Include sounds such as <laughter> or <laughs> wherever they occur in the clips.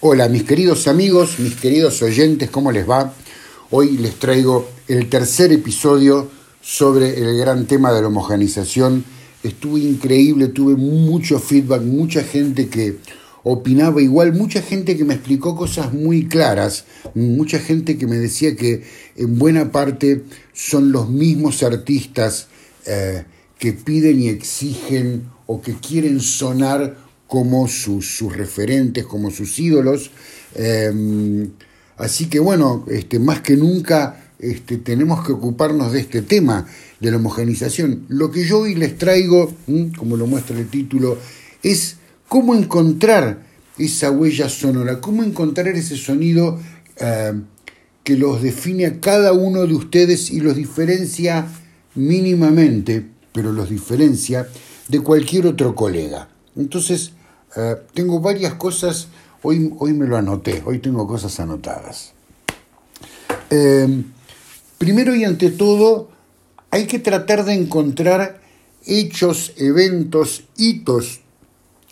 Hola mis queridos amigos, mis queridos oyentes, ¿cómo les va? Hoy les traigo el tercer episodio sobre el gran tema de la homogenización. Estuvo increíble, tuve mucho feedback, mucha gente que opinaba igual, mucha gente que me explicó cosas muy claras, mucha gente que me decía que en buena parte son los mismos artistas eh, que piden y exigen o que quieren sonar como sus, referentes, como sus ídolos. Em, así que bueno, este, más que nunca este, tenemos que ocuparnos de este tema, de la homogenización. Lo que yo hoy les traigo, como lo muestra el título, es cómo encontrar esa huella sonora, cómo encontrar ese sonido em, que los define a cada uno de ustedes y los diferencia mínimamente, pero los diferencia de cualquier otro colega. Entonces, eh, tengo varias cosas, hoy, hoy me lo anoté, hoy tengo cosas anotadas. Em, primero y ante todo, hay que tratar de encontrar hechos, eventos, hitos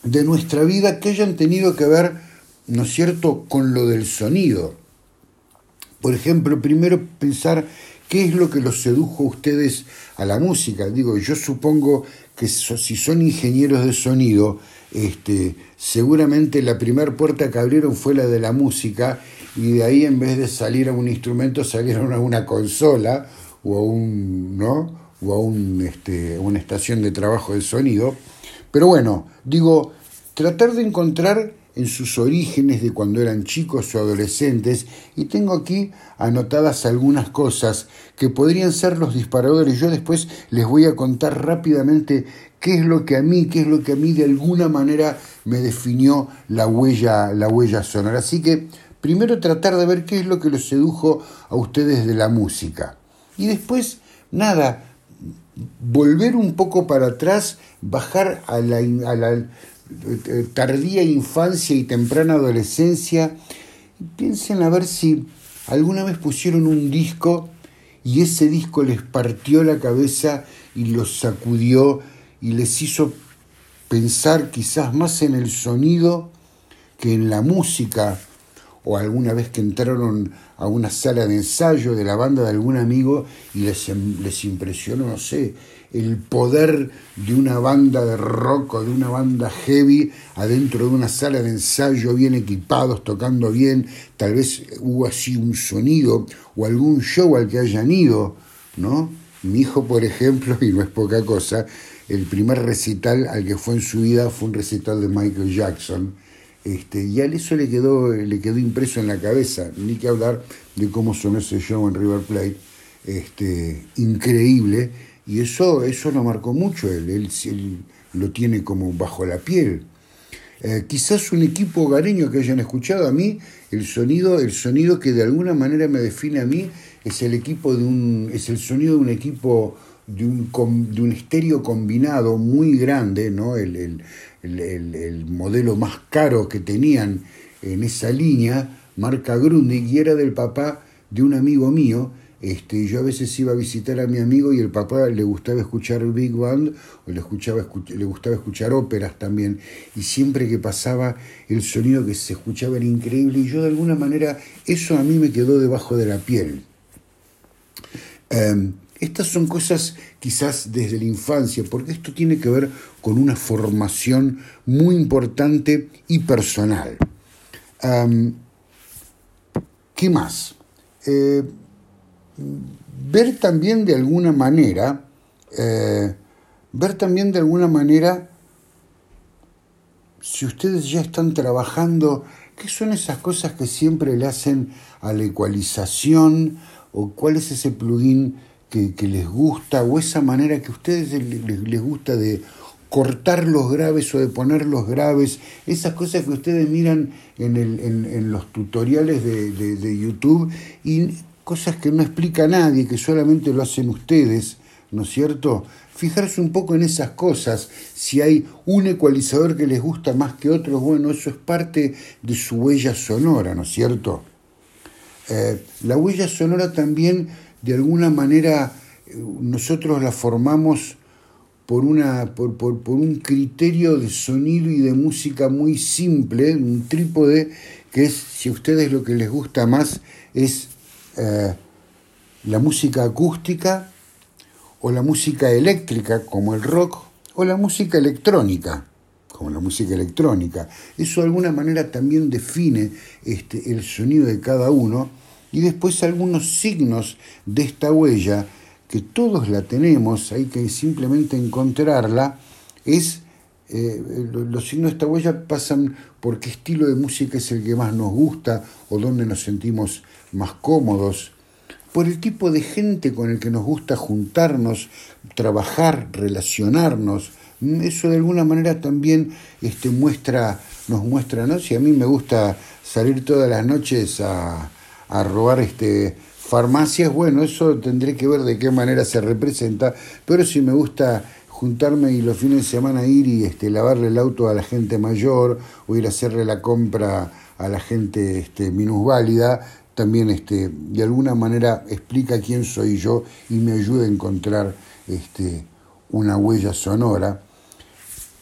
de nuestra vida que hayan tenido que ver, ¿no es cierto?, con lo del sonido. Por ejemplo, primero pensar qué es lo que los sedujo a ustedes a la música. Digo, yo supongo que si son ingenieros de sonido, este, seguramente la primera puerta que abrieron fue la de la música y de ahí en vez de salir a un instrumento salieron a una consola o a un, ¿no? o a un, este, una estación de trabajo de sonido. Pero bueno, digo, tratar de encontrar en sus orígenes de cuando eran chicos o adolescentes y tengo aquí anotadas algunas cosas que podrían ser los disparadores. Yo después les voy a contar rápidamente qué es lo que a mí, qué es lo que a mí de alguna manera me definió la huella, la huella sonora. Así que primero tratar de ver qué es lo que los sedujo a ustedes de la música. Y después, nada, volver un poco para atrás, bajar a la, a la tardía infancia y temprana adolescencia, piensen a ver si alguna vez pusieron un disco y ese disco les partió la cabeza y los sacudió y les hizo pensar quizás más en el sonido que en la música. O alguna vez que entraron a una sala de ensayo de la banda de algún amigo y les, les impresionó, no sé, el poder de una banda de rock o de una banda heavy adentro de una sala de ensayo bien equipados, tocando bien, tal vez hubo así un sonido o algún show al que hayan ido, ¿no? Mi hijo, por ejemplo, <laughs> y no es poca cosa, el primer recital al que fue en su vida fue un recital de Michael Jackson. Este, y a eso le quedó, le quedó impreso en la cabeza, ni que hablar de cómo sonó ese show en River Plate, este, increíble, y eso, eso lo marcó mucho, él, él, lo tiene como bajo la piel. Eh, quizás un equipo hogareño que hayan escuchado a mí, el sonido, el sonido que de alguna manera me define a mí es el equipo de un, es el sonido de un equipo de un, de un estéreo combinado muy grande, ¿no? El, el, el, el, modelo más caro que tenían en esa línea, marca Grundig, y era del papá de un amigo mío, este, yo a veces iba a visitar a mi amigo y el papá le gustaba escuchar Big Band o le, escuchaba, le gustaba escuchar óperas también. Y siempre que pasaba el sonido que se escuchaba era increíble y yo de alguna manera eso a mí me quedó debajo de la piel. Em, estas son cosas quizás desde la infancia, porque esto tiene que ver con una formación muy importante y personal. Em, ¿Qué más? Eh, ver también de alguna manera, eh, ver también de alguna manera si ustedes ya están trabajando, qué son esas cosas que siempre le hacen a la ecualización o cuál es ese plugin que, les gusta o esa manera que a ustedes les, gusta de cortar los graves o de poner los graves, esas cosas que ustedes miran en, el, en, los tutoriales de, de, YouTube y cosas que no explica nadie, que solamente lo hacen ustedes, ¿no es cierto? Fijarse un poco en esas cosas, si hay un ecualizador que les gusta más que otro, bueno, eso es parte de su huella sonora, ¿no es cierto? Eh, la huella sonora también, de alguna manera, eh, nosotros la formamos por, una, por, por, un criterio de sonido y de música muy simple, un trípode que es si a ustedes lo que les gusta más es eh, la música acústica o la música eléctrica como el rock o la música electrónica como la música electrónica. Eso de alguna manera también define este, el sonido de cada uno y después algunos signos de esta huella que todos la tenemos, hay que simplemente encontrarla, es eh, los signos de esta huella pasan por qué estilo de música es el que más nos gusta o dónde nos sentimos más cómodos, por el tipo de gente con el que nos gusta juntarnos, trabajar, relacionarnos. Eso de alguna manera también este, muestra, nos muestra, ¿no? Si a mí me gusta salir todas las noches a, a robar este, farmacias, bueno, eso tendré que ver de qué manera se representa, pero si me gusta juntarme y los fines de semana ir y este, lavarle el auto a la gente mayor o ir a hacerle la compra a la gente este, minusválida, también este, de alguna manera explica quién soy yo y me ayuda a encontrar este, una huella sonora.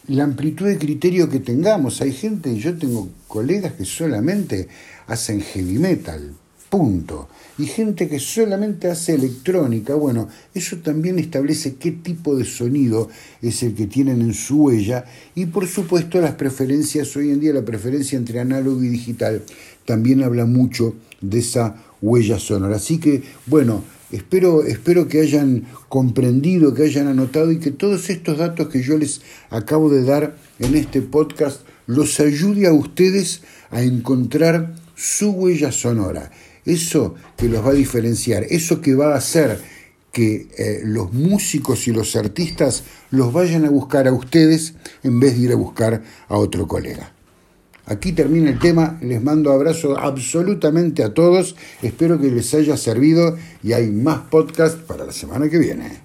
La amplitud de criterio que tengamos, hay gente, yo tengo colegas que solamente hacen heavy metal, punto. Y gente que solamente hace electrónica, bueno, eso también establece qué tipo de sonido es el que tienen en su huella y por supuesto las preferencias, hoy en día la preferencia entre análogo y digital también habla mucho de esa huella sonora. Así que, bueno, espero, espero que hayan comprendido, que hayan anotado y que todos estos datos que yo les acabo de dar en este podcast los ayude a ustedes a encontrar su huella sonora eso que los va a diferenciar, eso que va a hacer que eh, los músicos y los artistas los vayan a buscar a ustedes en vez de ir a buscar a otro colega. Aquí termina el tema, les mando abrazo absolutamente a todos, espero que les haya servido y hay más podcast para la semana que viene.